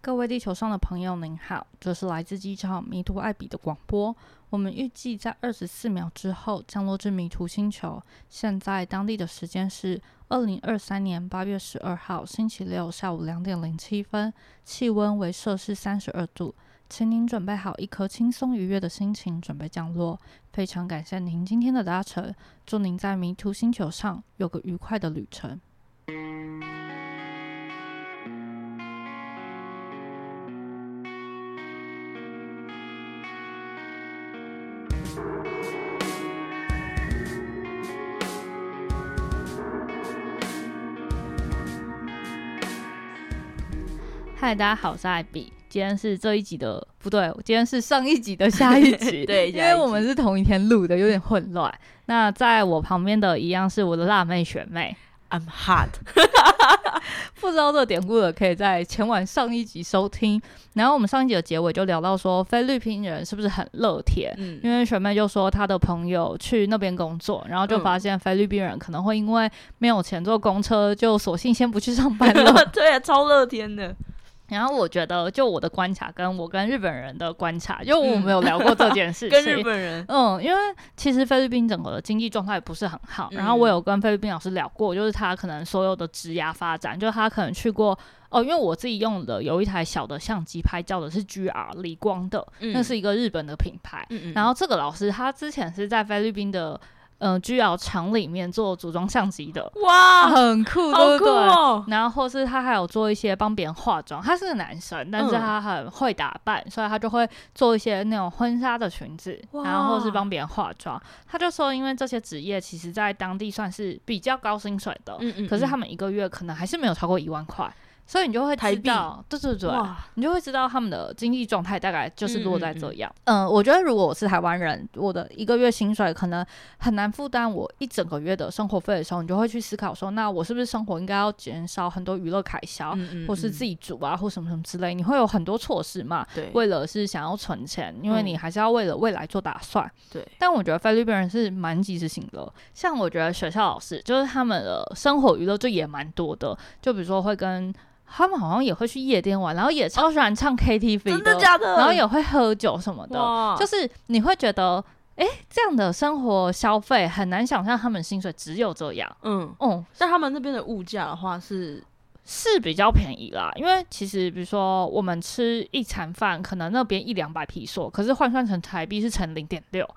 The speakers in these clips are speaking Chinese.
各位地球上的朋友，您好，这是来自机场迷途艾比的广播。我们预计在二十四秒之后降落至迷途星球。现在当地的时间是二零二三年八月十二号星期六下午两点零七分，气温为摄氏三十二度。请您准备好一颗轻松愉悦的心情，准备降落。非常感谢您今天的搭乘，祝您在迷途星球上有个愉快的旅程。嗨，大家好，我是艾比。今天是这一集的，不对，今天是上一集的下一集。对，因为我们是同一天录的，有点混乱。那在我旁边的一样是我的辣妹学妹，I'm hot。不知道这典故的，可以在前晚上一集收听。然后我们上一集的结尾就聊到说，菲律宾人是不是很乐天？嗯，因为学妹就说她的朋友去那边工作，然后就发现菲律宾人可能会因为没有钱坐公车，就索性先不去上班了。对，啊超乐天的。然后我觉得，就我的观察，跟我跟日本人的观察，就我们有聊过这件事 情。跟日本人，嗯，因为其实菲律宾整个的经济状态不是很好。然后我有跟菲律宾老师聊过，就是他可能所有的职涯发展，就他可能去过哦，因为我自己用的有一台小的相机拍照的是 GR 理光的，那是一个日本的品牌。然后这个老师他之前是在菲律宾的。嗯，G L 厂里面做组装相机的，哇，很酷，对不对？然后或是他还有做一些帮别人化妆，他是个男生，但是他很会打扮，所以他就会做一些那种婚纱的裙子，然后或是帮别人化妆。他就说，因为这些职业其实在当地算是比较高薪水的，嗯嗯，可是他们一个月可能还是没有超过一万块。所以你就会知道，对对对，你就会知道他们的经济状态大概就是落在这样。嗯，我觉得如果我是台湾人，我的一个月薪水可能很难负担我一整个月的生活费的时候，你就会去思考说，那我是不是生活应该要减少很多娱乐开销，或是自己煮啊，或什么什么之类？你会有很多措施嘛？对，为了是想要存钱，因为你还是要为了未来做打算。对，但我觉得菲律宾人是蛮及时行乐，像我觉得学校老师就是他们的生活娱乐就也蛮多的，就比如说会跟。他们好像也会去夜店玩，然后也超喜欢唱 KTV 的，真的假的？然后也会喝酒什么的，就是你会觉得，哎，这样的生活消费很难想象，他们薪水只有这样。嗯嗯，但他们那边的物价的话是是比较便宜啦，因为其实比如说我们吃一餐饭，可能那边一两百皮索，可是换算成台币是乘零点六。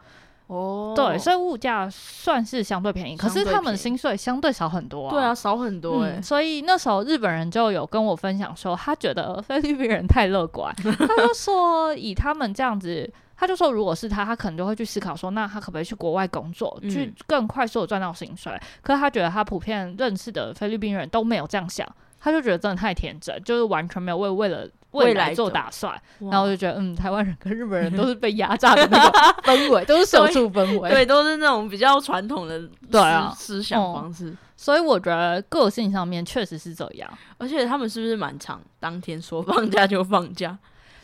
哦，对，所以物价算是相对便宜，可是他们薪水相对少很多啊。对啊，少很多哎。所以那时候日本人就有跟我分享说，他觉得菲律宾人太乐观。他就说，以他们这样子，他就说，如果是他，他可能就会去思考说，那他可不可以去国外工作，去更快速的赚到薪水？可是他觉得他普遍认识的菲律宾人都没有这样想，他就觉得真的太天真，就是完全没有为为了。未来做打算，然后我就觉得，嗯，台湾人跟日本人都是被压榨的那种氛围，都是社畜氛围，对，都是那种比较传统的对啊。思想方式。所以我觉得个性上面确实是这样，而且他们是不是蛮长，当天说放假就放假？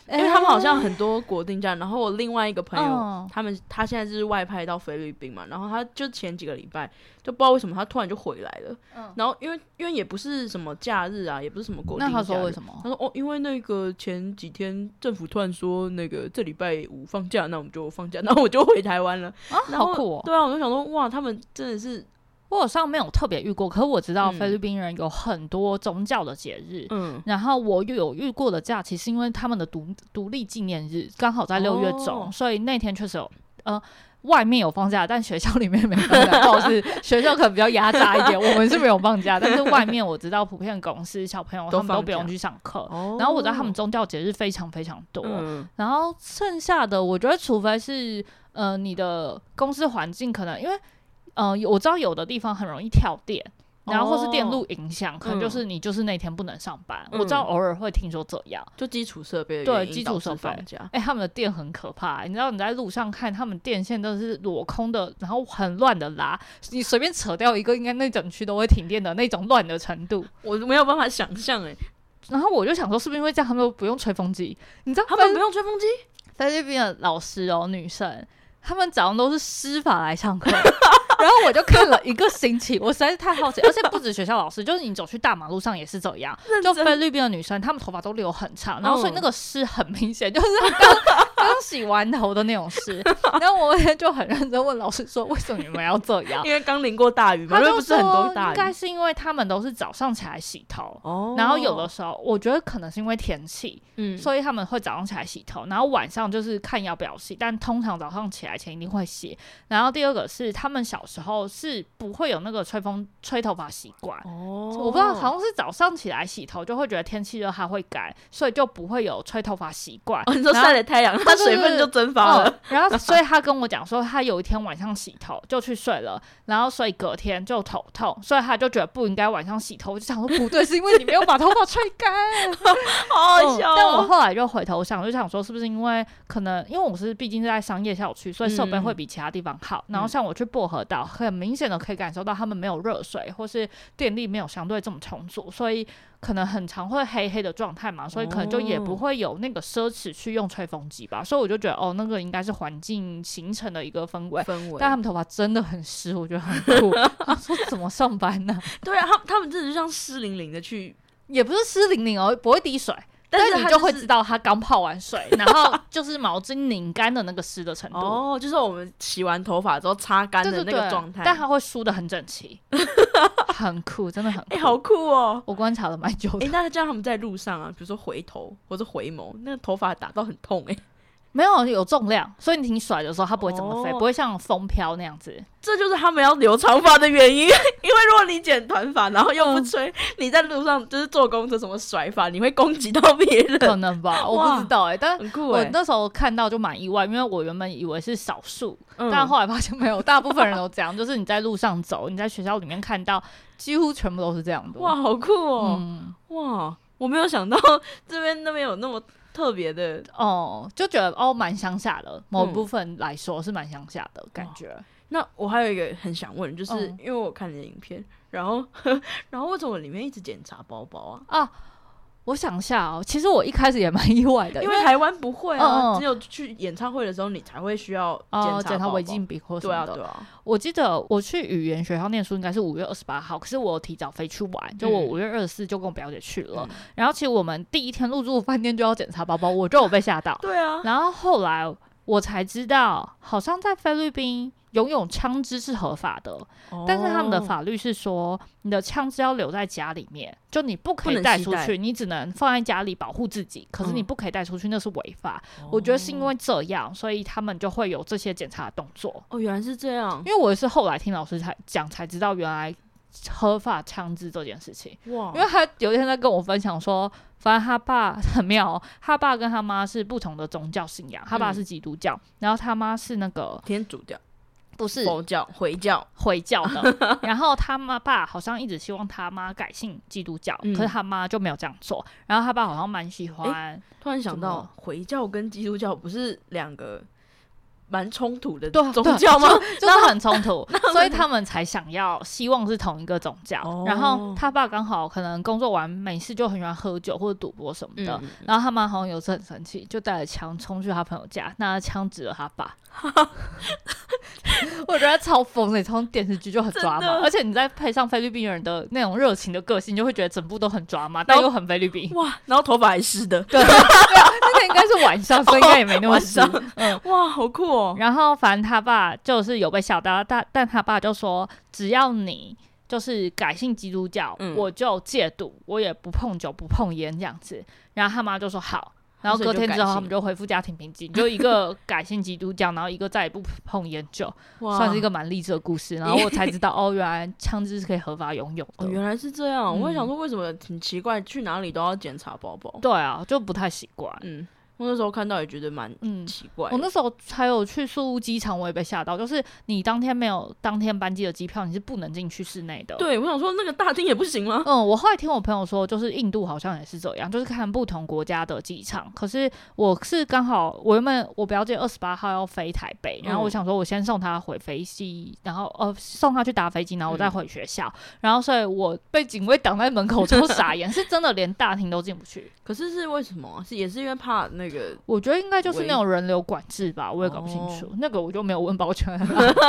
因为他们好像很多国定假，然后我另外一个朋友，他们他现在是外派到菲律宾嘛，然后他就前几个礼拜就不知道为什么他突然就回来了，然后因为因为也不是什么假日啊，也不是什么国定假，那他说为什么？他说哦，因为那个前几天政府突然说那个这礼拜五放假，那我们就放假，然后我就回台湾了啊，好酷哦！对啊，我就想说哇，他们真的是。我好像没有特别遇过，可是我知道菲律宾人有很多宗教的节日。嗯，然后我又有遇过的假期，是因为他们的独独立纪念日刚好在六月中，所以那天确实有呃外面有放假，但学校里面没放假。不好意思，学校可能比较压榨一点，我们是没有放假，但是外面我知道普遍公司小朋友他们都不用去上课。然后我知道他们宗教节日非常非常多。然后剩下的，我觉得除非是呃你的公司环境可能因为。嗯，我知道有的地方很容易跳电，然后或是电路影响，可能就是你就是那天不能上班。我知道偶尔会听说这样，就基础设备对基础设备，哎，他们的电很可怕。你知道你在路上看，他们电线都是裸空的，然后很乱的拉，你随便扯掉一个，应该那整区都会停电的那种乱的程度，我没有办法想象哎。然后我就想说，是不是因为这样他们都不用吹风机？你知道他们不用吹风机？菲律宾的老师哦，女生，他们早上都是施法来上课。然后我就看了一个星期，我实在是太好奇，而且不止学校老师，就是你走去大马路上也是这样，就菲律宾的女生，她们头发都留很长，然后所以那个湿很明显，就是刚 刚洗完头的那种事。然后我就很认真问老师说，为什么你们要这样？因为刚淋过大雨嘛，因为不是很多大雨，应该是因为他们都是早上起来洗头，哦，然后有的时候我觉得可能是因为天气，嗯，所以他们会早上起来洗头，然后晚上就是看要不要洗，但通常早上起来前一定会洗。然后第二个是他们小时候是不会有那个吹风吹头发习惯，哦，我不知道好像是早上起来洗头就会觉得天气热它会干，所以就不会有吹头发习惯。你说晒了太阳，它水分就蒸发了。然后所以他跟我讲说，他有一天晚上洗头就去睡了，然后所以隔天就头痛，所以他就觉得不应该晚上洗头。我就想说不对，是因为你没有把头发吹干，好好笑。但我后来就回头想，就想说是不是因为可能因为我是毕竟是在商业校区，所以设备会比其他地方好。然后像我去薄荷岛，很明显的可以感受到他们没有热水，或是电力没有相对这么充足，所以可能很常会黑黑的状态嘛，所以可能就也不会有那个奢侈去用吹风机吧。所以我就觉得哦，那个应该是环境形成的一个氛围。氛围。但他们头发真的很湿，我觉得很酷。说怎么上班呢？对啊，他他们真的就像湿淋淋的去，也不是湿淋淋哦，不会滴水。但是你就会知道他刚泡完水，然后就是毛巾拧干的那个湿的程度。哦，就是我们洗完头发之后擦干的那个状态。但它会梳的很整齐，很酷，真的很。哎，好酷哦！我观察了蛮久。哎，那这样他们在路上啊，比如说回头或者回眸，那个头发打到很痛哎。没有有重量，所以你甩的时候它不会怎么飞，不会像风飘那样子。这就是他们要留长发的原因，因为如果你剪短发，然后又不吹，你在路上就是坐公车什么甩发，你会攻击到别人。可能吧，我不知道哎。但很酷我那时候看到就蛮意外，因为我原本以为是少数，但后来发现没有，大部分人都这样。就是你在路上走，你在学校里面看到，几乎全部都是这样的。哇，好酷哦！哇，我没有想到这边那边有那么。特别的哦，就觉得哦，蛮乡下的，某部分来说是蛮乡下的感觉。那我还有一个很想问，就是因为我看你的影片，然后 然后为什么里面一直检查包包啊？啊。我想下哦，其实我一开始也蛮意外的，因为台湾不会啊，只有去演唱会的时候你才会需要检查违禁笔或什么的。对啊，对啊。我记得我去语言学校念书应该是五月二十八号，可是我提早飞去玩，就我五月二十四就跟我表姐去了。然后其实我们第一天入住饭店就要检查包包，我就有被吓到。对啊。然后后来我才知道，好像在菲律宾。拥有枪支是合法的，但是他们的法律是说，你的枪支要留在家里面，就你不可以带出去，你只能放在家里保护自己。可是你不可以带出去，那是违法。我觉得是因为这样，所以他们就会有这些检查动作。哦，原来是这样。因为我是后来听老师才讲才知道，原来合法枪支这件事情。哇！因为他有一天在跟我分享说，反正他爸 很妙，他爸跟他妈是不同的宗教信仰，他爸是基督教，然后他妈是那个天主教。不是佛教回教回教的，然后他妈爸好像一直希望他妈改信基督教，可是他妈就没有这样做。然后他爸好像蛮喜欢。突然想到，回教跟基督教不是两个蛮冲突的宗教吗？就是很冲突，所以他们才想要希望是同一个宗教。然后他爸刚好可能工作完没事就很喜欢喝酒或者赌博什么的。然后他妈好像有次很生气，就带着枪冲去他朋友家，拿枪指了他爸。我觉得超疯的，从电视剧就很抓马，而且你再配上菲律宾人的那种热情的个性，就会觉得整部都很抓马，但又很菲律宾。哇，然后头发还湿的，对，那个应该是晚上，所以应该也没那么湿。嗯，哇，好酷哦。然后反正他爸就是有被吓到，但但他爸就说，只要你就是改信基督教，我就戒赌，我也不碰酒不碰烟这样子。然后他妈就说好。然后隔天之后，他们就恢复家庭平静，就一个改信基督教，然后一个再也不碰烟酒，算是一个蛮励志的故事。然后我才知道，哦，原来枪支是可以合法拥有的。哦，原来是这样。我也想说，为什么挺奇怪，去哪里都要检查包包？对啊，就不太习惯。嗯。我那时候看到也觉得蛮嗯奇怪。我那时候还有去宿务机场，我也被吓到。就是你当天没有当天班机的机票，你是不能进去室内的。对，我想说那个大厅也不行吗？嗯，我后来听我朋友说，就是印度好像也是这样，就是看不同国家的机场。可是我是刚好我原本我表姐二十八号要飞台北，然后我想说我先送她回飞机，然后呃送她去搭飞机，然后我再回学校。然后所以我被警卫挡在门口，超傻眼，是真的连大厅都进不去。可是是为什么？是也是因为怕那那个？我觉得应该就是那种人流管制吧，我也搞不清楚。那个我就没有问保全，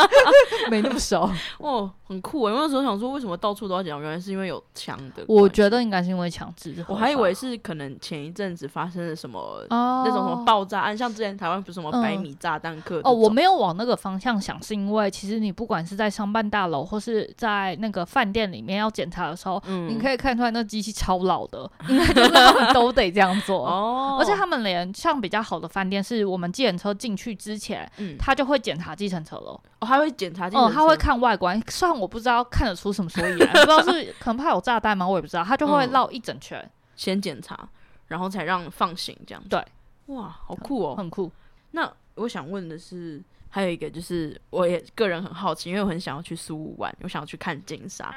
没那么熟。哦，很酷哎！我那时候想说，为什么到处都要检？原来是因为有枪的。我觉得应该是因为强制。我还以为是可能前一阵子发生了什么那种什么爆炸案，像之前台湾不是什么百米炸弹客？哦，我没有往那个方向想，是因为其实你不管是在商办大楼或是在那个饭店里面要检查的时候，你可以看出来那机器超老的，应该就是他们都得这样做。哦，而且他们连像比较好的饭店，是我们计程车进去之前，嗯他就会检查计程车了。哦，他会检查，哦，他会看外观。虽然我不知道看得出什么所以然，不知道是可能怕有炸弹吗？我也不知道。他就会绕一整圈，先检查，然后才让放行这样。对，哇，好酷哦，很酷。那我想问的是。还有一个就是，我也个人很好奇，因为我很想要去苏武玩，我想要去看金沙，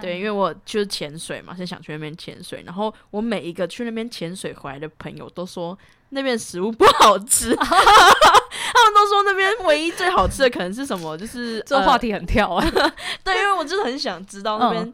对，因为我就是潜水嘛，是想去那边潜水。然后我每一个去那边潜水回来的朋友都说那边食物不好吃，他们都说那边唯一最好吃的可能是什么，就是这话题很跳啊。对，因为我真的很想知道那边。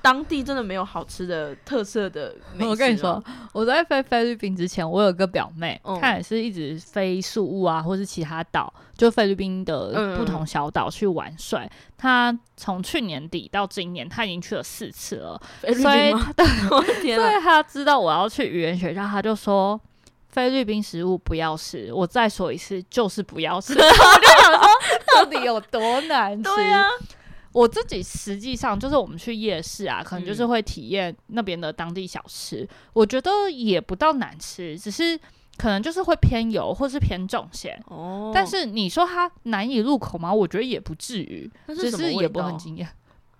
当地真的没有好吃的特色的美食。我跟你说，我在飞菲律宾之前，我有个表妹，她也是一直飞宿务啊，或是其他岛，就菲律宾的不同小岛去玩耍。她从去年底到今年，她已经去了四次了。所以，对，所以她知道我要去语言学校，她就说菲律宾食物不要吃。我再说一次，就是不要吃。我就想说，到底有多难吃？我自己实际上就是我们去夜市啊，可能就是会体验那边的当地小吃。我觉得也不到难吃，只是可能就是会偏油或是偏重咸。哦，但是你说它难以入口吗？我觉得也不至于，只是也不很惊艳。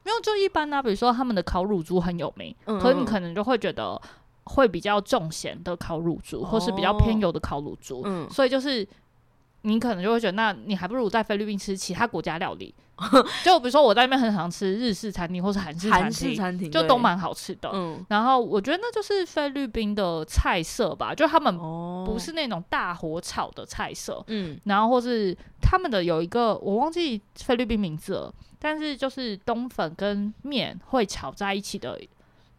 没有，就一般啊。比如说他们的烤乳猪很有名，可是你可能就会觉得会比较重咸的烤乳猪，或是比较偏油的烤乳猪。嗯，所以就是你可能就会觉得，那你还不如在菲律宾吃其他国家料理。就比如说，我在那边很常吃日式餐厅或是韩式餐厅，就都蛮好吃的。嗯，然后我觉得那就是菲律宾的菜色吧，就他们不是那种大火炒的菜色。嗯，然后或是他们的有一个我忘记菲律宾名字了，但是就是冬粉跟面会炒在一起的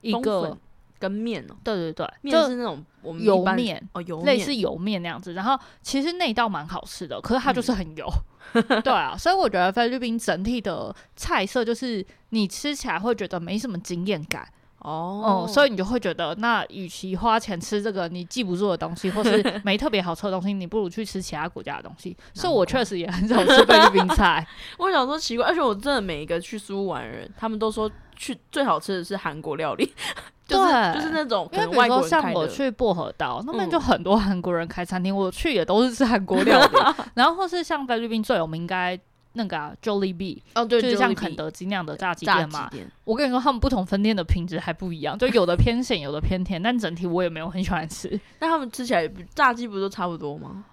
一个。跟面哦，对对对，面是那种我们油面哦，油类似油面那样子。然后其实那道蛮好吃的，可是它就是很油。对啊，所以我觉得菲律宾整体的菜色就是你吃起来会觉得没什么惊艳感哦。所以你就会觉得，那与其花钱吃这个你记不住的东西，或是 没特别好吃的东西，你不如去吃其他国家的东西所以我确实也很少吃菲律宾菜。我想说奇怪，而且我真的每一个去苏玩的人，他们都说去最好吃的是韩国料理。就是就是那种，因为比如说像我去薄荷岛那边就很多韩国人开餐厅，我去也都是吃韩国料理。然后或是像菲律宾最有名，应该那个啊 Jollibee，哦对，就是像肯德基那样的炸鸡店嘛。我跟你说，他们不同分店的品质还不一样，就有的偏咸，有的偏甜，但整体我也没有很喜欢吃。那他们吃起来炸鸡不都差不多吗？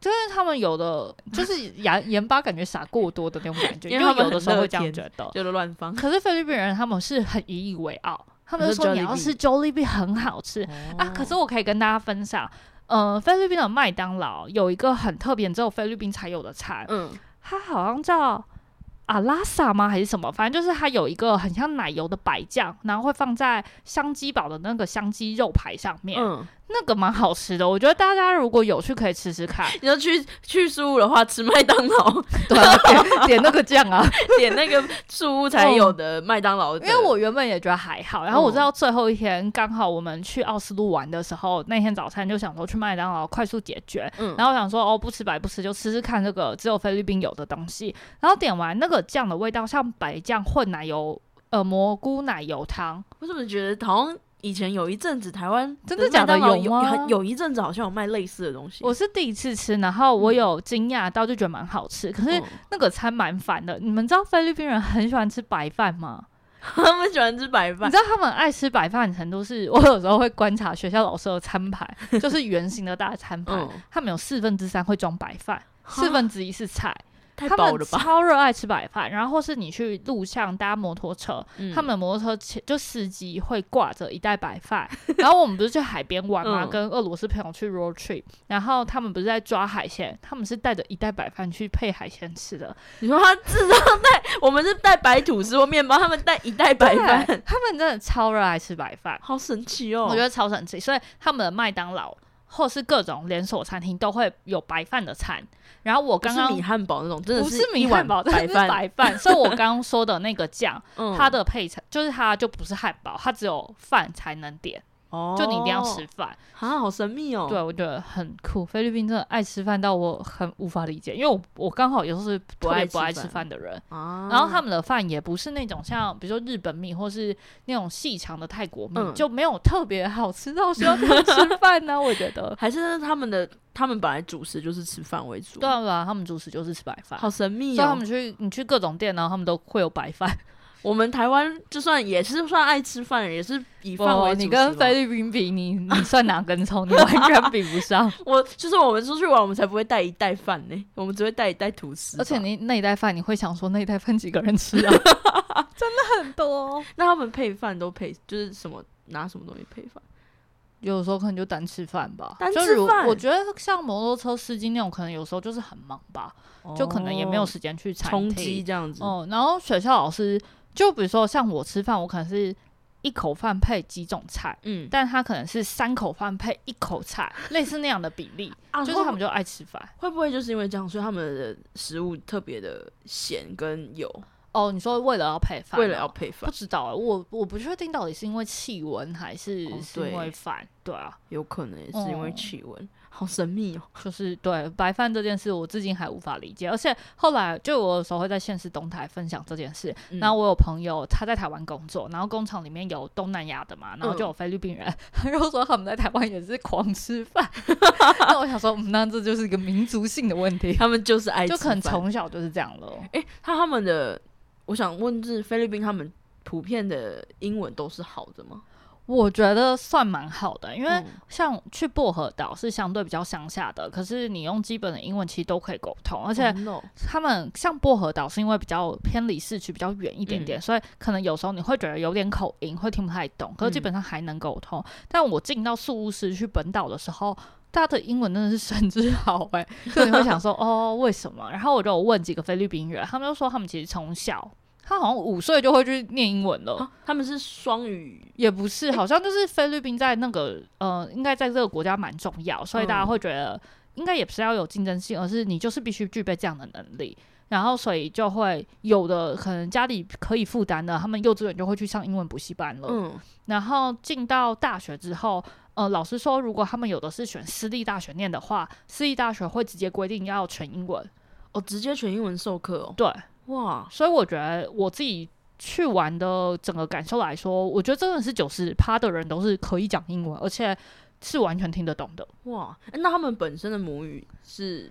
就是他们有的就是盐盐巴感觉撒过多的那种感觉，因为有的时候会这样觉得，觉得乱放。可是菲律宾人他们是很引以为傲。他们说你要吃 Jollibee 很好吃啊，可是我可以跟大家分享，呃，菲律宾的麦当劳有一个很特别，只有菲律宾才有的餐，嗯，它好像叫阿拉萨吗？还是什么？反正就是它有一个很像奶油的白酱，然后会放在香鸡堡的那个香鸡肉排上面，那个蛮好吃的，我觉得大家如果有去可以吃吃看。你要去去苏屋的话，吃麦当劳，对，点点那个酱啊，点那个苏屋才有的麦当劳。因为我原本也觉得还好，然后我知道最后一天刚好我们去奥斯陆玩的时候，那天早餐就想说去麦当劳快速解决，嗯，然后想说哦不吃白不吃，就吃吃看这个只有菲律宾有的东西。然后点完那个酱的味道像白酱混奶油，呃蘑菇奶油汤。我怎么觉得好像？以前有一阵子，台湾真的假的有吗？有一阵子好像有卖类似的东西。我是第一次吃，然后我有惊讶到，就觉得蛮好吃。可是那个餐蛮烦的。你们知道菲律宾人很喜欢吃白饭吗？他们喜欢吃白饭。你知道他们爱吃白饭的程度是？我有时候会观察学校老师的餐盘，就是圆形的大餐盘，他们有四分之三会装白饭，四分之一是菜。他们超热爱吃白饭，然后或是你去路上搭摩托车，他们的摩托车前就司机会挂着一袋白饭。然后我们不是去海边玩吗？跟俄罗斯朋友去 road trip，然后他们不是在抓海鲜，他们是带着一袋白饭去配海鲜吃的。你说他自动带，我们是带白吐司或面包，他们带一袋白饭，他们真的超热爱吃白饭，好神奇哦！我觉得超神奇，所以他们的麦当劳。或是各种连锁餐厅都会有白饭的餐。然后我刚刚米汉堡那种，真的不是米汉堡，真的是白饭。所以我刚刚说的那个酱，它的配菜就是它就不是汉堡，它只有饭才能点。哦，就你一定要吃饭啊，好神秘哦。对，我觉得很酷。菲律宾真的爱吃饭到我很无法理解，因为我我刚好也是不爱不爱吃饭的人啊。然后他们的饭也不是那种像比如说日本米或是那种细长的泰国米，就没有特别好吃到需要吃饭呢。我觉得 还是他们的，他们本来主食就是吃饭为主。对啊，他们主食就是吃白饭。好神秘哦。所以他们去你去各种店然后他们都会有白饭。我们台湾就算也是算爱吃饭，也是以饭为主。你跟菲律宾比，你你算哪根葱？你完全比不上。我就是我们出去玩，我们才不会带一袋饭呢，我们只会带一袋吐司。而且你那一袋饭，你会想说那一袋分几个人吃啊？真的很多。那他们配饭都配就是什么？拿什么东西配饭？有时候可能就单吃饭吧。单吃饭。我觉得像摩托车司机那种，可能有时候就是很忙吧，就可能也没有时间去餐厅这样子。哦，然后学校老师。就比如说像我吃饭，我可能是一口饭配几种菜，嗯，但他可能是三口饭配一口菜，类似那样的比例，就是他们就爱吃饭。会不会就是因为这样，所以他们的食物特别的咸跟油？哦，你说为了要配饭，为了要配饭，不知道，我我不确定到底是因为气温还是是因为饭，对啊，有可能也是因为气温。好神秘哦，就是对白饭这件事，我至今还无法理解。而且后来，就我有时候会在现实动态分享这件事。然后我有朋友他在台湾工作，然后工厂里面有东南亚的嘛，然后就有菲律宾人，他就说他们在台湾也是狂吃饭。那我想说，那这就是一个民族性的问题，他们就是爱，就可能从小就是这样了。哎，他他们的，我想问是菲律宾他们普遍的英文都是好的吗？我觉得算蛮好的，因为像去薄荷岛是相对比较乡下的，可是你用基本的英文其实都可以沟通，而且他们像薄荷岛是因为比较偏离市区，比较远一点点，所以可能有时候你会觉得有点口音，会听不太懂，可是基本上还能沟通。但我进到宿务市去本岛的时候，大家的英文真的是甚至好哎，就你会想说 哦为什么？然后我就问几个菲律宾人，他们就说他们其实从小。他好像五岁就会去念英文了。他们是双语，也不是，好像就是菲律宾在那个呃，应该在这个国家蛮重要，所以大家会觉得应该也不是要有竞争性，而是你就是必须具备这样的能力。然后所以就会有的可能家里可以负担的，他们幼稚园就会去上英文补习班了。嗯，然后进到大学之后，呃，老师说如果他们有的是选私立大学念的话，私立大学会直接规定要全英文，哦，直接全英文授课哦。对。哇，所以我觉得我自己去玩的整个感受来说，我觉得真的是九十趴的人都是可以讲英文，而且是完全听得懂的。哇，那他们本身的母语是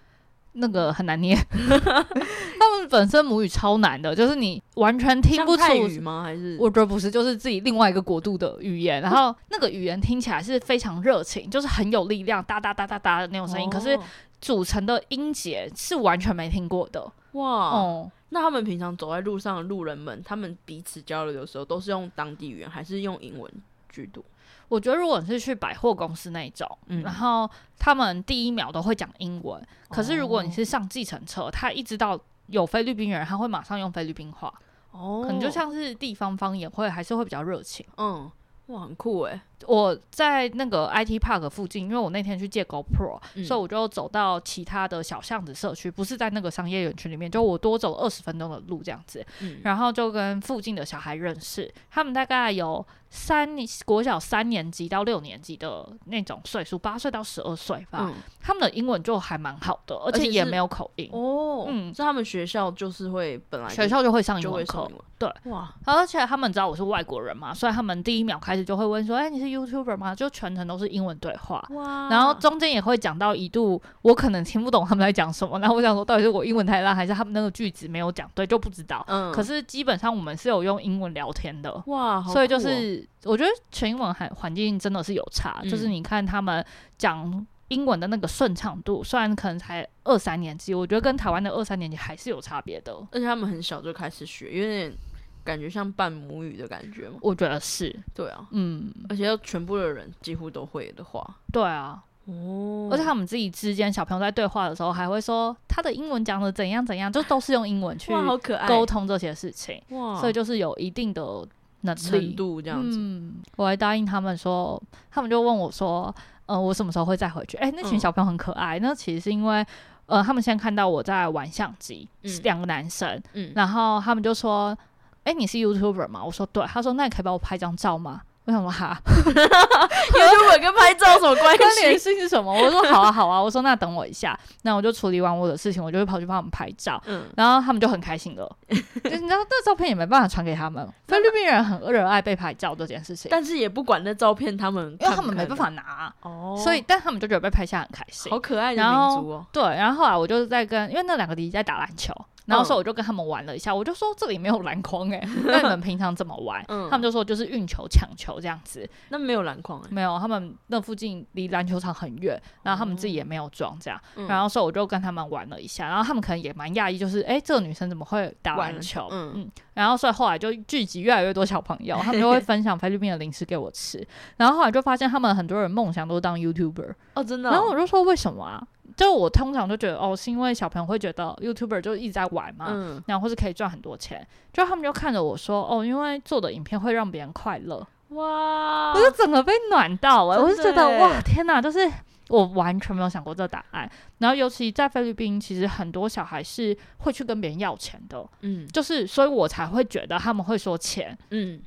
那个很难念，他们本身母语超难的，就是你完全听不出语吗？还是我觉得不是，就是自己另外一个国度的语言，然后那个语言听起来是非常热情，就是很有力量，哒哒哒哒哒的那种声音，可是组成的音节是完全没听过的。哇，哦。那他们平常走在路上的路人们，他们彼此交流的时候，都是用当地语言，还是用英文居多？我觉得，如果你是去百货公司那种，然后他们第一秒都会讲英文。可是，如果你是上计程车，他一直到有菲律宾人，他会马上用菲律宾话。哦，可能就像是地方方言，会还是会比较热情。嗯。哇，很酷哎！我在那个 IT Park 附近，因为我那天去借 GoPro，所以我就走到其他的小巷子社区，不是在那个商业园区里面，就我多走二十分钟的路这样子。然后就跟附近的小孩认识，他们大概有。三年国小三年级到六年级的那种岁数，八岁到十二岁吧，他们的英文就还蛮好的，而且也没有口音哦。嗯，所以他们学校就是会本来学校就会上英文课，对哇。而且他们知道我是外国人嘛，所以他们第一秒开始就会问说：“哎，你是 YouTuber 吗？”就全程都是英文对话。哇，然后中间也会讲到一度我可能听不懂他们在讲什么，然后我想说到底是我英文太烂，还是他们那个句子没有讲对，就不知道。嗯，可是基本上我们是有用英文聊天的哇，所以就是。我觉得全英文环环境真的是有差，就是你看他们讲英文的那个顺畅度，虽然可能才二三年级，我觉得跟台湾的二三年级还是有差别的。而且他们很小就开始学，有点感觉像半母语的感觉嘛？我觉得是，对啊，嗯，而且要全部的人几乎都会的话，对啊，哦，而且他们自己之间小朋友在对话的时候，还会说他的英文讲的怎样怎样，就都是用英文去沟通这些事情，哇，所以就是有一定的。程度这样子，我还答应他们说，他们就问我说：“呃，我什么时候会再回去？哎，那群小朋友很可爱。那其实是因为，呃，他们先看到我在玩相机，两个男生，嗯，然后他们就说，哎，你是 YouTuber 吗？我说对。他说，那你可以帮我拍张照吗？我想说哈，YouTube 跟拍照什么关系？联系是什么？我说好啊好啊，我说那等我一下，那我就处理完我的事情，我就会跑去帮他们拍照。嗯，然后他们就很开心了。你知道那照片也没办法传给他们。菲律宾人很热爱被拍照这件事情，但是也不管那照片他们，因为他们没办法拿哦，所以但他们就觉得被拍下很开心，好可爱的民族哦。对，然后后来我就是在跟，因为那两个弟弟在打篮球。然后说我就跟他们玩了一下，我就说这里没有篮筐哎，那你们平常怎么玩？他们就说就是运球抢球这样子。那没有篮筐？没有，他们那附近离篮球场很远，然后他们自己也没有装这样。然后说我就跟他们玩了一下，然后他们可能也蛮讶异，就是哎，这个女生怎么会打篮球？嗯嗯。然后所以后来就聚集越来越多小朋友，他们就会分享菲律宾的零食给我吃。然后后来就发现他们很多人梦想都是当 YouTuber 哦，真的。然后我就说为什么啊？就我通常就觉得哦，是因为小朋友会觉得 YouTuber 就一直在玩嘛，然后或是可以赚很多钱，就他们就看着我说哦，因为做的影片会让别人快乐，哇！我就整个被暖到了，我就觉得哇，天哪！就是我完全没有想过这个答案。然后尤其在菲律宾，其实很多小孩是会去跟别人要钱的，嗯，就是所以我才会觉得他们会说钱，嗯。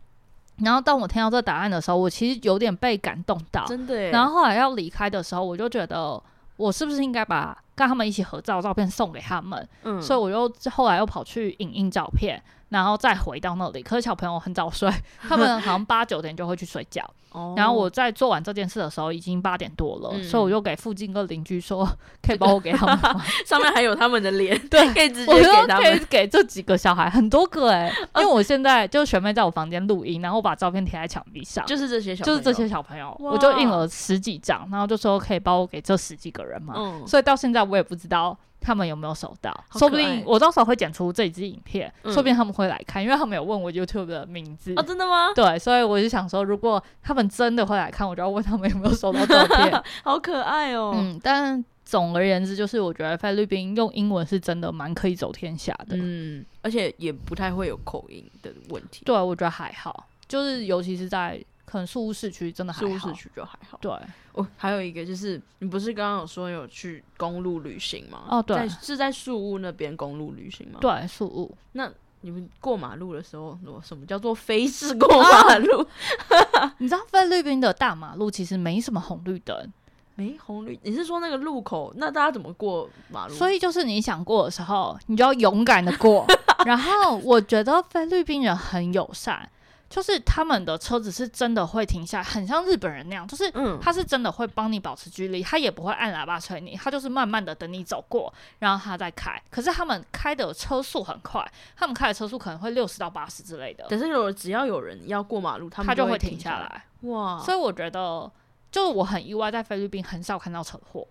然后当我听到这答案的时候，我其实有点被感动到，真的。然后后来要离开的时候，我就觉得。我是不是应该把跟他们一起合照照片送给他们？嗯，所以我又后来又跑去影印照片。然后再回到那里，可是小朋友很早睡，他们好像八九点就会去睡觉。然后我在做完这件事的时候，已经八点多了，所以我就给附近个邻居说，可以帮我给他们，上面还有他们的脸，对，可以直接给他们，可以给这几个小孩很多个哎，因为我现在就学妹在我房间录音，然后我把照片贴在墙壁上，就是这些小，就是这些小朋友，我就印了十几张，然后就说可以帮我给这十几个人嘛，所以到现在我也不知道。他们有没有收到？说不定我到时候会剪出这一支影片，说不定他们会来看，因为他们有问我 YouTube 的名字。哦，真的吗？对，所以我就想说，如果他们真的会来看，我就要问他们有没有收到照片。好可爱哦。嗯，但总而言之，就是我觉得菲律宾用英文是真的蛮可以走天下的。嗯，而且也不太会有口音的问题。对，我觉得还好，就是尤其是在。可能树屋市区真的树屋市区就还好。对，哦，还有一个就是，你不是刚刚有说有去公路旅行吗？哦，对，是在树屋那边公路旅行吗？对，树屋。那你们过马路的时候，什么叫做飞式过马路？你知道菲律宾的大马路其实没什么红绿灯，没红绿。你是说那个路口？那大家怎么过马路？所以就是你想过的时候，你就要勇敢的过。然后我觉得菲律宾人很友善。就是他们的车子是真的会停下，很像日本人那样，就是他是真的会帮你保持距离，他也不会按喇叭催你，他就是慢慢的等你走过，然后他再开。可是他们开的车速很快，他们开的车速可能会六十到八十之类的。可是有只要有人要过马路，他们就会停下来。哇！所以我觉得，就是我很意外，在菲律宾很少看到车祸。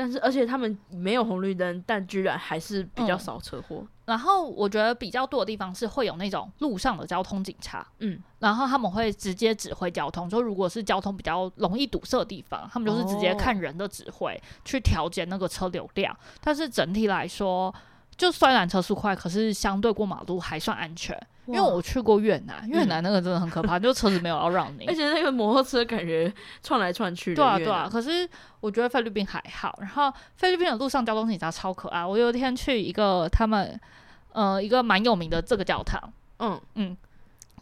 但是，而且他们没有红绿灯，但居然还是比较少车祸。然后，我觉得比较多的地方是会有那种路上的交通警察，嗯，然后他们会直接指挥交通。就如果是交通比较容易堵塞的地方，他们就是直接看人的指挥去调节那个车流量。但是整体来说，就虽然车速快，可是相对过马路还算安全。因为我去过越南，越南那个真的很可怕，就车子没有要让你，而且那个摩托车感觉窜来窜去。对啊，对啊。可是我觉得菲律宾还好，然后菲律宾的路上交通警察超可爱。我有一天去一个他们呃一个蛮有名的这个教堂，嗯嗯。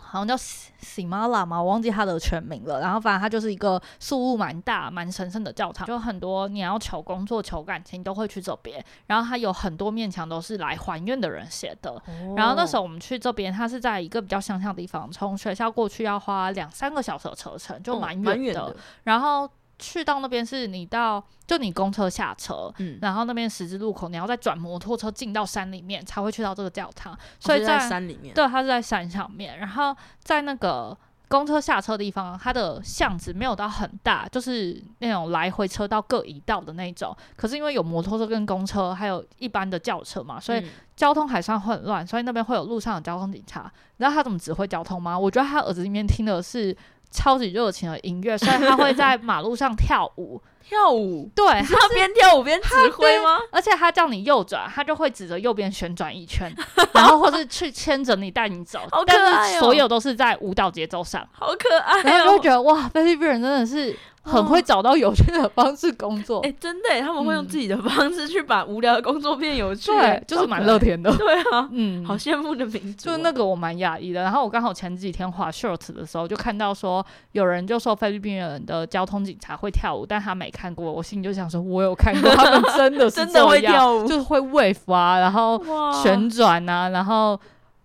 好像叫喜马拉嘛，我忘记它的全名了。然后反正它就是一个数目蛮大、蛮神圣的教堂，就很多你要求工作、求感情都会去这边。然后它有很多面墙都是来还愿的人写的。然后那时候我们去这边，它是在一个比较乡下的地方，从学校过去要花两三个小时的车程，就蛮远的。然后。去到那边是你到就你公车下车，嗯，然后那边十字路口你要再转摩托车进到山里面才会去到这个教堂，所以在山里面，对，它是在山上面。然后在那个公车下车的地方，它的巷子没有到很大，就是那种来回车道各一道的那种。可是因为有摩托车跟公车，还有一般的轿车嘛，所以交通还算混乱。所以那边会有路上的交通警察。你知道他怎么指挥交通吗？我觉得他耳子里面听的是。超级热情的音乐，所以他会在马路上跳舞，跳舞，对，他边跳舞边指挥吗？而且他叫你右转，他就会指着右边旋转一圈，然后或是去牵着你带你走。好可爱哦！所有都是在舞蹈节奏上，好可爱。然后就觉得哇，菲律宾人真的是。很会找到有趣的方式工作，哎，真的，他们会用自己的方式去把无聊的工作变有趣，对，就是蛮乐天的，对啊，嗯，好羡慕的民族，就那个我蛮讶异的。然后我刚好前几天画 shorts 的时候，就看到说有人就说菲律宾人的交通警察会跳舞，但他没看过，我心里就想说，我有看过，他们真的是 真的会跳舞，就是会 wave 啊，然后旋转啊，然后。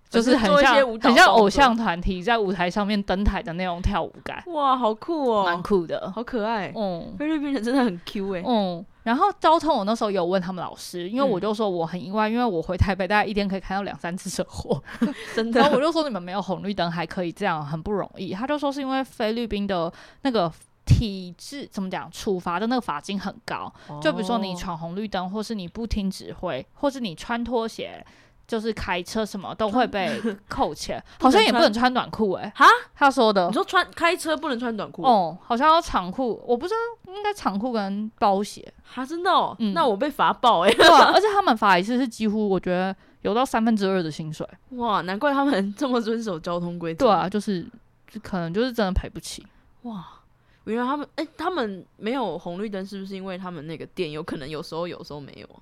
就是很像很像偶像团体在舞台上面登台的那种跳舞感，哇，好酷哦，蛮酷的，好可爱。嗯，菲律宾人真的很 Q 哎。嗯，然后交通我那时候有问他们老师，因为我就说我很意外，因为我回台北大概一天可以看到两三次车祸，真的。然后我就说你们没有红绿灯还可以这样，很不容易。他就说是因为菲律宾的那个体制怎么讲，处罚的那个罚金很高，就比如说你闯红绿灯，或是你不听指挥，或是你穿拖鞋。就是开车什么都会被 扣钱，好像也不能穿短裤哎。哈，他说的。你说穿开车不能穿短裤？哦，好像要长裤，我不知道，应该长裤跟包鞋。哈，真的哦。那我被罚爆哎。对啊，而且他们罚一次是几乎，我觉得有到三分之二的薪水。哇，难怪他们这么遵守交通规则。对啊，就是就可能就是真的赔不起。哇，原来他们哎，他们没有红绿灯，是不是因为他们那个店有可能有时候有时候没有啊？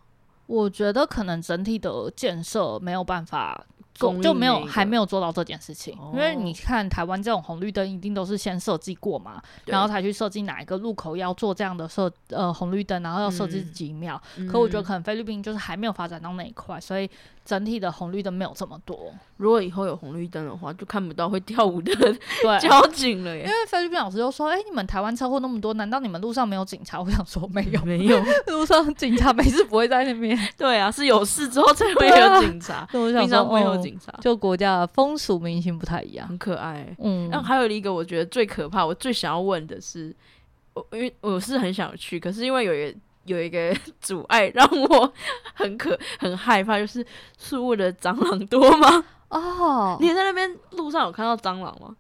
我觉得可能整体的建设没有办法，就没有还没有做到这件事情。因为你看台湾这种红绿灯一定都是先设计过嘛，然后才去设计哪一个路口要做这样的设呃红绿灯，然后要设置几秒。可我觉得可能菲律宾就是还没有发展到那一块，所以。整体的红绿灯没有这么多。如果以后有红绿灯的话，就看不到会跳舞的 交警了耶。因为菲律宾老师就说：“哎，你们台湾车祸那么多，难道你们路上没有警察？”我想说，没有，没有，路上警察没事不会在那边。对啊，是有事之后才会有警察，平常没有警察。就国家的风俗民情不太一样，很可爱。嗯，那还有一个我觉得最可怕，我最想要问的是，我因为我是很想去，可是因为有一个。有一个 阻碍让我很可很害怕，就是树屋的蟑螂多吗？哦，你在那边路上有看到蟑螂吗？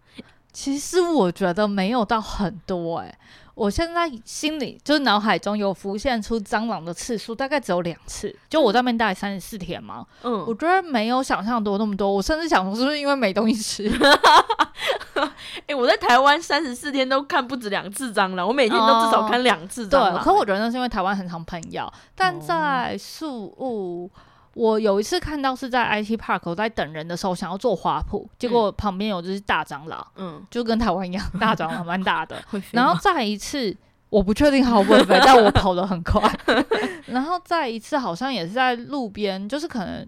其实我觉得没有到很多哎。我现在心里就是脑海中有浮现出蟑螂的次数，大概只有两次。就我在那边待三十四天嘛，嗯，我觉得没有想象多那么多。我甚至想说，是不是因为没东西吃？哎，我在台湾三十四天都看不止两次蟑螂，我每天都至少看两次蟑螂。对，可我觉得那是因为台湾很常喷药，但在树屋。我有一次看到是在 IT Park，我在等人的时候想要做花圃，结果旁边有只大蟑螂，嗯，就跟台湾一样，大蟑螂蛮大的。然后再一次，我不确定好不会飞，但我跑得很快。然后再一次，好像也是在路边，就是可能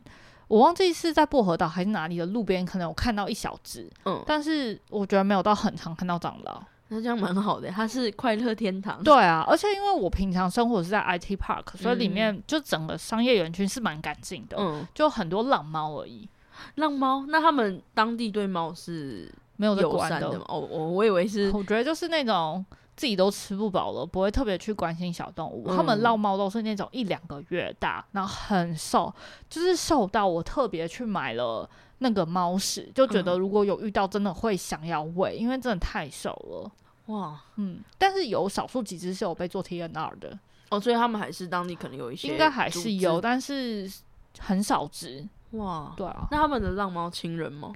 我忘记是在薄荷岛还是哪里的路边，可能有看到一小只，嗯，但是我觉得没有到很常看到蟑螂。那这样蛮好的，它是快乐天堂。对啊，而且因为我平常生活是在 IT Park，所以里面就整个商业园区是蛮干净的，嗯，就很多浪猫而已。浪猫？那他们当地对猫是没有友善的吗？哦，我我以为是，我觉得就是那种自己都吃不饱了，不会特别去关心小动物。他们浪猫都是那种一两个月大，然后很瘦，就是瘦到我特别去买了那个猫屎，就觉得如果有遇到，真的会想要喂，因为真的太瘦了。哇，嗯，但是有少数几只是有被做 T N R 的哦，所以他们还是当地可能有一些，应该还是有，但是很少只。哇，对啊，那他们的浪猫亲人吗？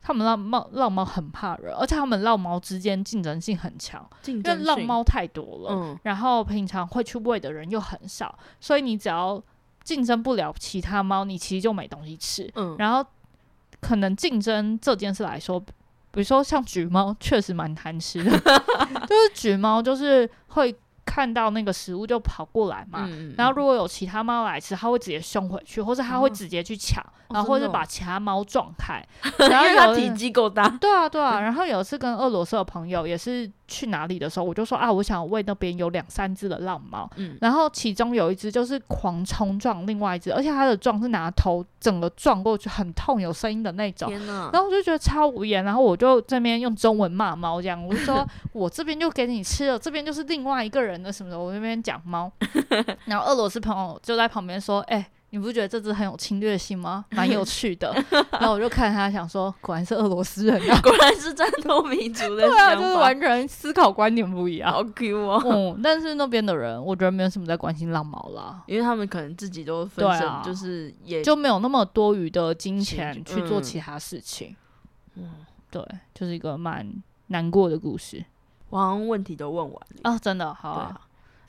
他们浪猫浪猫很怕人，而且他们浪猫之间竞争性很强，因为浪猫太多了，嗯，然后平常会去喂的人又很少，所以你只要竞争不了其他猫，你其实就没东西吃。嗯，然后可能竞争这件事来说。比如说像橘猫，确实蛮贪吃的，就是橘猫就是会看到那个食物就跑过来嘛，然后如果有其他猫来吃，它会直接凶回去，或者它会直接去抢。然后或者把其他猫撞开，然后它体积够大。对啊，对啊。然后有一次跟俄罗斯的朋友也是去哪里的时候，我就说啊，我想喂那边有两三只的浪猫。嗯。然后其中有一只就是狂冲撞另外一只，而且它的撞是拿头整个撞过去，很痛，有声音的那种。天然后我就觉得超无言，然后我就这边用中文骂猫，这样我就说 我这边就给你吃了，这边就是另外一个人的什么的，我那边讲猫。然后俄罗斯朋友就在旁边说，哎。你不觉得这只很有侵略性吗？蛮有趣的。然后我就看他，想说，果然是俄罗斯人啊，果然是战斗民族的，对啊，就是完全思考观点不一样，好 Q 哦。嗯，但是那边的人，我觉得没有什么在关心浪毛啦，因为他们可能自己都分身，就是也就没有那么多余的金钱去做其他事情。嗯，对，就是一个蛮难过的故事。我好像问题都问完了哦，真的好啊。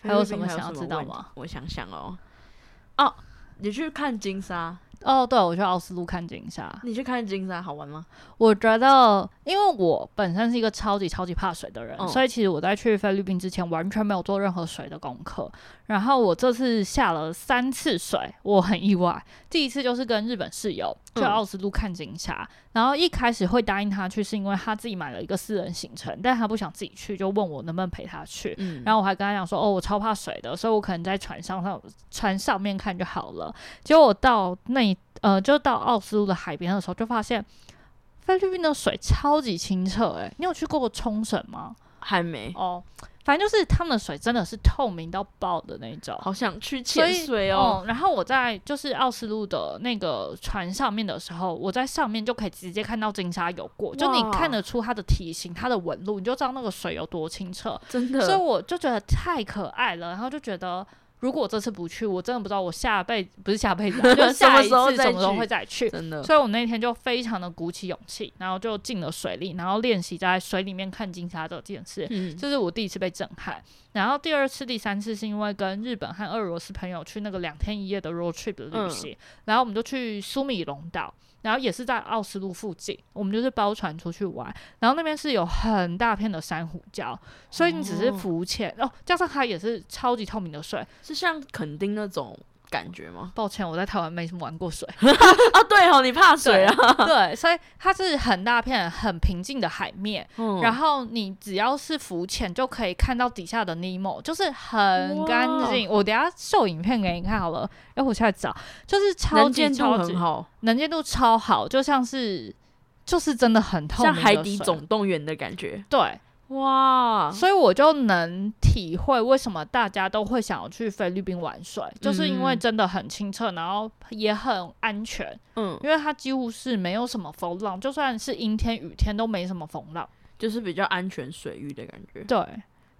还有什么想要知道吗？我想想哦，哦，你去看金沙。哦，对，我去奥斯陆看金沙。你去看金沙好玩吗？我觉得，因为我本身是一个超级超级怕水的人，所以其实我在去菲律宾之前完全没有做任何水的功课。然后我这次下了三次水，我很意外。第一次就是跟日本室友去奥斯陆看金沙，然后一开始会答应他去，是因为他自己买了一个私人行程，但他不想自己去，就问我能不能陪他去。然后我还跟他讲说，哦，我超怕水的，所以我可能在船上上船上面看就好了。结果我到那呃，就到奥斯陆的海边的时候，就发现菲律宾的水超级清澈。诶，你有去过冲绳吗？还没哦。反正就是他们的水真的是透明到爆的那种，好想去潜水哦。然后我在就是奥斯陆的那个船上面的时候，我在上面就可以直接看到金沙游过，就你看得出它的体型、它的纹路，你就知道那个水有多清澈。真的，所以我就觉得太可爱了，然后就觉得。如果我这次不去，我真的不知道我下辈子不是下辈子，就下一次什么时候会再去。真的，所以我那天就非常的鼓起勇气，然后就进了水里，然后练习在水里面看金沙这件事。嗯，这是我第一次被震撼。然后第二次、第三次是因为跟日本和俄罗斯朋友去那个两天一夜的 road trip 的旅行，然后我们就去苏米龙岛。然后也是在奥斯陆附近，我们就是包船出去玩，然后那边是有很大片的珊瑚礁，所以你只是浮潜哦，加上它也是超级透明的水，是像垦丁那种。感觉吗？抱歉，我在台湾没什么玩过水啊。对哦，你怕水啊？对，所以它是很大片、很平静的海面，然后你只要是浮潜就可以看到底下的尼莫，就是很干净。我等下秀影片给你看好了，哎，我现在找，就是超级超级好，能见度超好，就像是就是真的很透明，像海底总动员的感觉。对。哇，所以我就能体会为什么大家都会想要去菲律宾玩水，就是因为真的很清澈，然后也很安全。嗯，因为它几乎是没有什么风浪，就算是阴天雨天都没什么风浪，就是比较安全水域的感觉。对，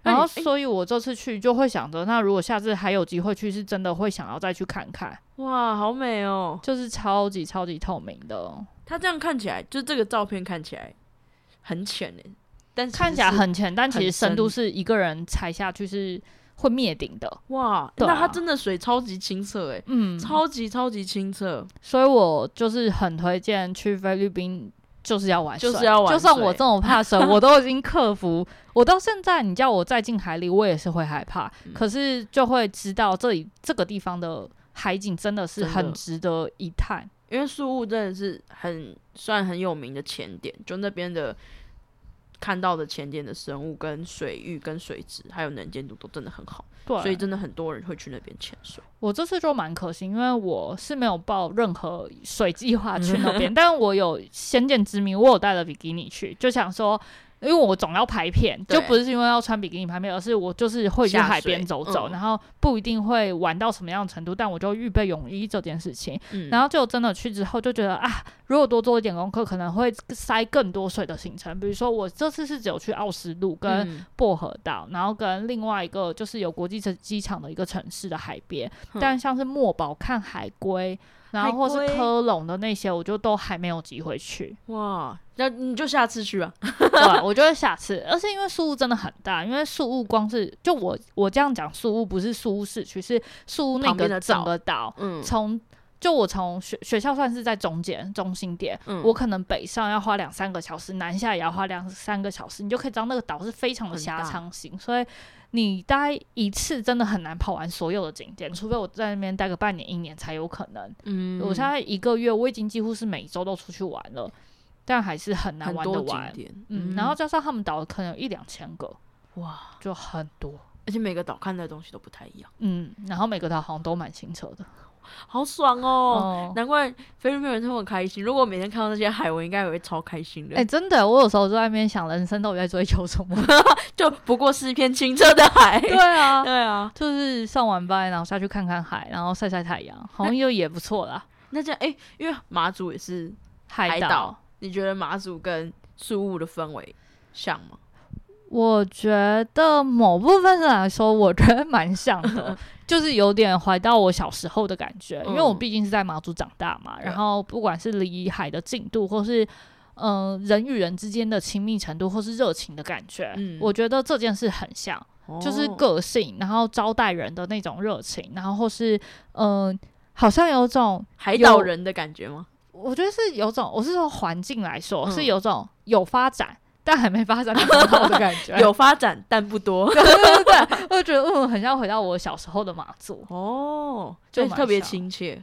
然后所以我这次去就会想着，那如果下次还有机会去，是真的会想要再去看看。哇，好美哦，就是超级超级透明的。它这样看起来，就这个照片看起来很浅诶。但看起来很浅，但其实深度是一个人踩下去是会灭顶的。哇，那它真的水超级清澈哎，嗯，超级超级清澈。所以我就是很推荐去菲律宾，就是要玩，就是要玩。就算我这么怕 水，我都已经克服。我到现在，你叫我再进海里，我也是会害怕。可是就会知道这里这个地方的海景真的是很值得一探，因为宿雾真的是很算很有名的潜点，就那边的。看到的浅点的生物跟水域跟水质还有能见度都真的很好，对，所以真的很多人会去那边潜水。我这次就蛮可惜，因为我是没有报任何水计划去那边，但我有先见之明，我有带了比基尼去，就想说。因为我总要拍片，就不是因为要穿比基尼拍片，而是我就是会去海边走走，然后不一定会玩到什么样的程度，但我就预备泳衣这件事情。然后就真的去之后就觉得啊，如果多做一点功课，可能会塞更多水的行程。比如说我这次是只有去奥斯陆跟薄荷岛，然后跟另外一个就是有国际机机场的一个城市的海边，但像是墨宝看海龟。然后或是科隆的那些，我就都还没有机会去。哇，那你就下次去吧。对，我觉得下次。而且因为宿雾真的很大，因为宿雾光是就我我这样讲，宿雾不是宿雾市区，是宿雾那个整个岛。嗯。从就我从学学校算是在中间中心点，我可能北上要花两三个小时，南下也要花两三个小时，你就可以知道那个岛是非常的狭长型，所以。你待一次真的很难跑完所有的景点，除非我在那边待个半年一年才有可能。嗯，我现在一个月我已经几乎是每周都出去玩了，但还是很难玩得完。嗯，然后加上他们岛可能有一两千个，哇，就很多。而且每个岛看的东西都不太一样。嗯，然后每个岛好像都蛮清澈的。好爽哦！难怪菲律宾人这么开心。如果每天看到那些海，我应该也会超开心的。哎，真的，我有时候在外面想，人生到底在追求什么？就不过是一片清澈的海。对啊，对啊，就是上完班然后下去看看海，然后晒晒太阳，好像又也不错啦。那这样，哎，因为马祖也是海岛，你觉得马祖跟宿务的氛围像吗？我觉得某部分上来说，我觉得蛮像的。就是有点怀到我小时候的感觉，因为我毕竟是在马祖长大嘛。然后不管是离海的近度，或是嗯人与人之间的亲密程度，或是热情的感觉，我觉得这件事很像，就是个性，然后招待人的那种热情，然后或是嗯，好像有种海岛人的感觉吗？我觉得是有种，我是说环境来说是有种有发展。但还没发展很好的感觉，有发展但不多。对对对，我就觉得嗯，很像回到我小时候的马祖哦，就特别亲切，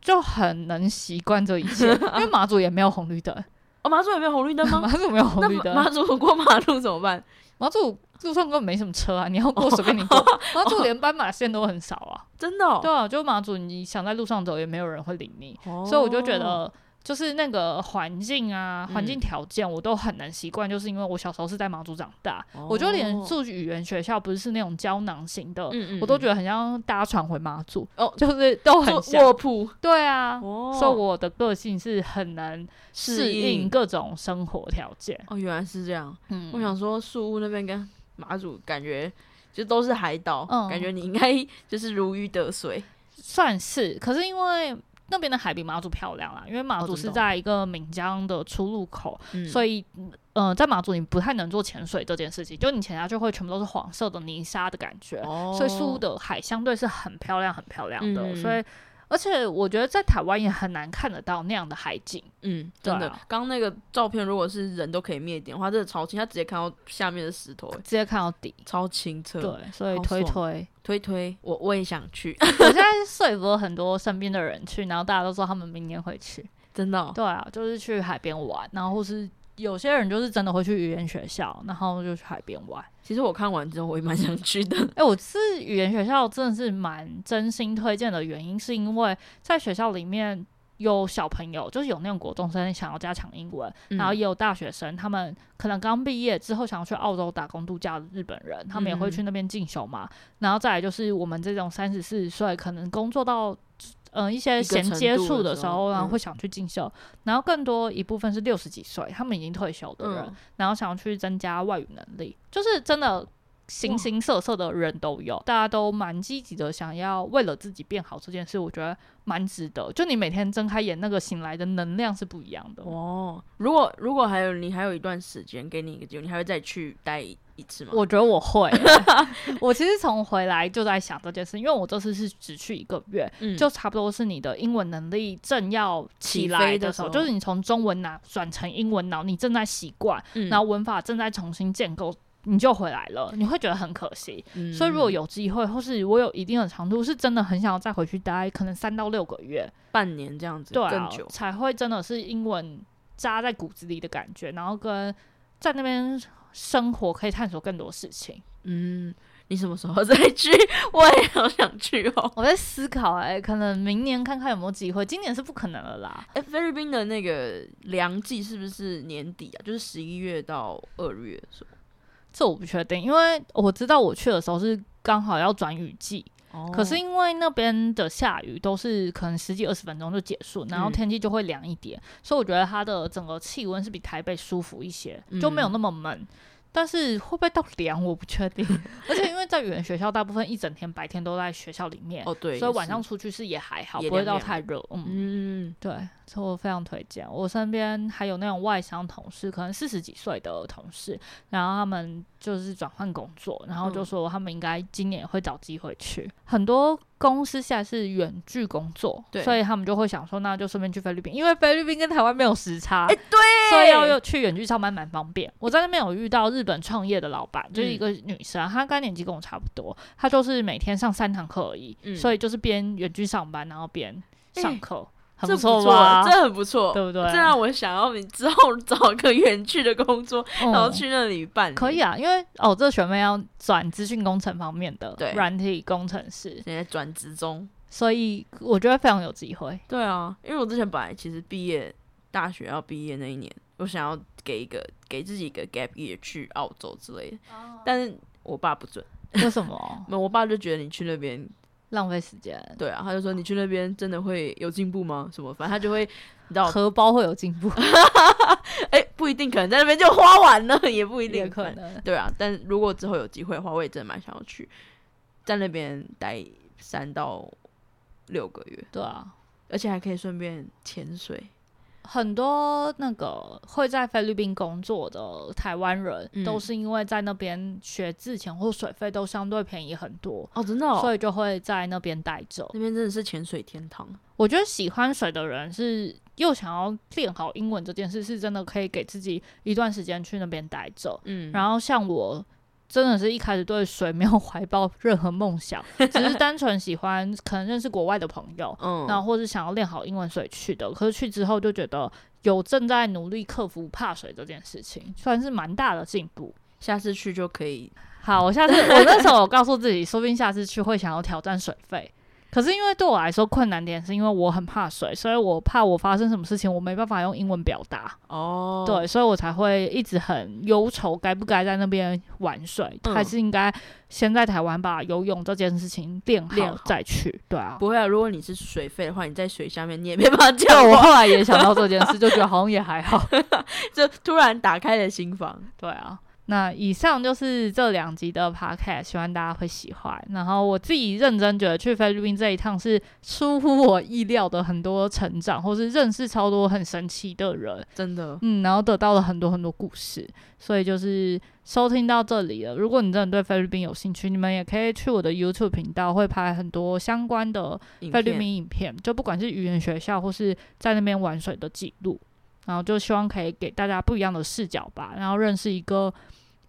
就很能习惯这一切。因为马祖也没有红绿灯，哦，马祖也没有红绿灯吗？马祖没有红绿灯，马祖过马路怎么办？马祖路上根本没什么车啊，你要过随便你过。马祖连斑马线都很少啊，真的。对啊，就马祖，你想在路上走，也没有人会理你，所以我就觉得。就是那个环境啊，环境条件我都很难习惯，就是因为我小时候是在马祖长大，我就连住语言学校不是那种胶囊型的，我都觉得很像搭船回马祖，哦，就是都很卧铺，对啊，所以我的个性是很难适应各种生活条件。哦，原来是这样。嗯，我想说树屋那边跟马祖感觉就都是海岛，感觉你应该就是如鱼得水，算是。可是因为。那边的海比马祖漂亮啦，因为马祖是在一个闽江的出入口，所以，呃，在马祖你不太能做潜水这件事情，就你潜下去会全部都是黄色的泥沙的感觉，所以苏的海相对是很漂亮、很漂亮的，所以。而且我觉得在台湾也很难看得到那样的海景。嗯，真的。刚刚那个照片，如果是人都可以灭点的话，真的超清，他直接看到下面的石头，直接看到底，超清澈。对，所以推推推推，我我也想去。我 现在说服了很多身边的人去，然后大家都说他们明年会去。真的？对啊，就是去海边玩，然后或是。有些人就是真的会去语言学校，然后就去海边玩。其实我看完之后，我也蛮想去的。哎，我是语言学校真的是蛮真心推荐的原因，是因为在学校里面有小朋友，就是有那种国中生想要加强英文，然后也有大学生，他们可能刚毕业之后想要去澳洲打工度假的日本人，他们也会去那边进修嘛。然后再来就是我们这种三十四岁，可能工作到。嗯，一些衔接触的时候，然后会想去进修，然后更多一部分是六十几岁，他们已经退休的人，然后想要去增加外语能力，就是真的形形色色的人都有，大家都蛮积极的，想要为了自己变好这件事，我觉得蛮值得。就你每天睁开眼，那个醒来的能量是不一样的哦。如果如果还有你还有一段时间给你一个机会，你还会再去待？一次吗？我觉得我会。我其实从回来就在想这件事，因为我这次是只去一个月，就差不多是你的英文能力正要起来的时候，就是你从中文脑转成英文脑，你正在习惯，然后文法正在重新建构，你就回来了，你会觉得很可惜。所以如果有机会，或是我有一定的长度，是真的很想要再回去待，可能三到六个月、半年这样子，对，更久才会真的是英文扎在骨子里的感觉，然后跟在那边。生活可以探索更多事情。嗯，你什么时候再去？我也好想去哦。我在思考，哎，可能明年看看有没有机会。今年是不可能了啦。哎，菲律宾的那个凉季是不是年底啊？就是十一月到二月是吗？这我不确定，因为我知道我去的时候是刚好要转雨季。可是因为那边的下雨都是可能十几二十分钟就结束，然后天气就会凉一点，所以我觉得它的整个气温是比台北舒服一些，就没有那么闷。但是会不会到凉，我不确定。而且因为在语言学校，大部分一整天白天都在学校里面，哦对，所以晚上出去是也还好，不会到太热。嗯，对，所以我非常推荐。我身边还有那种外商同事，可能四十几岁的同事，然后他们就是转换工作，然后就说他们应该今年会找机会去很多。公司现在是远距工作，所以他们就会想说，那就顺便去菲律宾，因为菲律宾跟台湾没有时差，哎，对，所以要要去远距上班蛮方便。我在那边有遇到日本创业的老板，就是一个女生，她刚年纪跟我差不多，她就是每天上三堂课而已，所以就是边远距上班，然后边上课。很不错吧？这很不错，对不对？这让我想要你之后找个远去的工作，然后去那里办。可以啊，因为哦，这学妹要转资讯工程方面的，对，软体工程师，现在转职中，所以我觉得非常有机会。对啊，因为我之前本来其实毕业大学要毕业那一年，我想要给一个给自己一个 gap year 去澳洲之类的，但是我爸不准。为什么？那我爸就觉得你去那边浪费时间。对啊，他就说你去那边真的会有进步吗？什么？反正他就会，你知道，荷包会有进步。哎，不一定，可能在那边就花完了，也不一定可能。对啊，但如果之后有机会的话，我也真的蛮想要去，在那边待三到六个月。对啊，而且还可以顺便潜水。很多那个会在菲律宾工作的台湾人，都是因为在那边学字钱或水费都相对便宜很多哦，真的，所以就会在那边待着。那边真的是潜水天堂。我觉得喜欢水的人是又想要练好英文这件事，是真的可以给自己一段时间去那边待着。嗯，然后像我。真的是一开始对水没有怀抱任何梦想，只是 单纯喜欢，可能认识国外的朋友，嗯，然后或是想要练好英文水去的。可是去之后就觉得有正在努力克服怕水这件事情，算是蛮大的进步。下次去就可以。好，我下次我那时候我告诉自己，说不定下次去会想要挑战水费。可是因为对我来说困难点是因为我很怕水，所以我怕我发生什么事情我没办法用英文表达哦，对，所以我才会一直很忧愁该不该在那边玩水，还是应该先在台湾把游泳这件事情练好再去。对啊，不会啊，如果你是水费的话，你在水下面你也没办法叫。我后来也想到这件事，就觉得好像也还好，就突然打开了心房。对啊。那以上就是这两集的 podcast，希望大家会喜欢。然后我自己认真觉得去菲律宾这一趟是出乎我意料的很多成长，或是认识超多很神奇的人，真的，嗯，然后得到了很多很多故事。所以就是收听到这里了，如果你真的对菲律宾有兴趣，你们也可以去我的 YouTube 频道，会拍很多相关的菲律宾影片，就不管是语言学校或是在那边玩水的记录。然后就希望可以给大家不一样的视角吧，然后认识一个。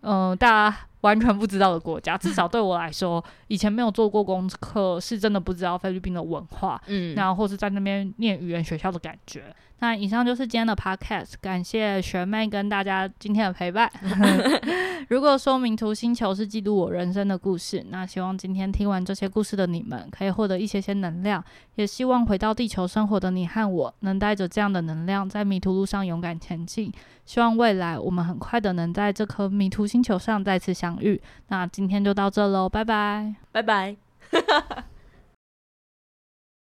嗯，大家完全不知道的国家，至少对我来说，以前没有做过功课，是真的不知道菲律宾的文化，嗯，然后或是在那边念语言学校的感觉。那以上就是今天的 podcast，感谢学妹跟大家今天的陪伴。如果说明图星球是记录我人生的故事，那希望今天听完这些故事的你们可以获得一些些能量，也希望回到地球生活的你和我能带着这样的能量，在迷途路上勇敢前进。希望未来我们很快的能在这颗迷途星球上再次相遇。那今天就到这喽，拜拜，拜拜。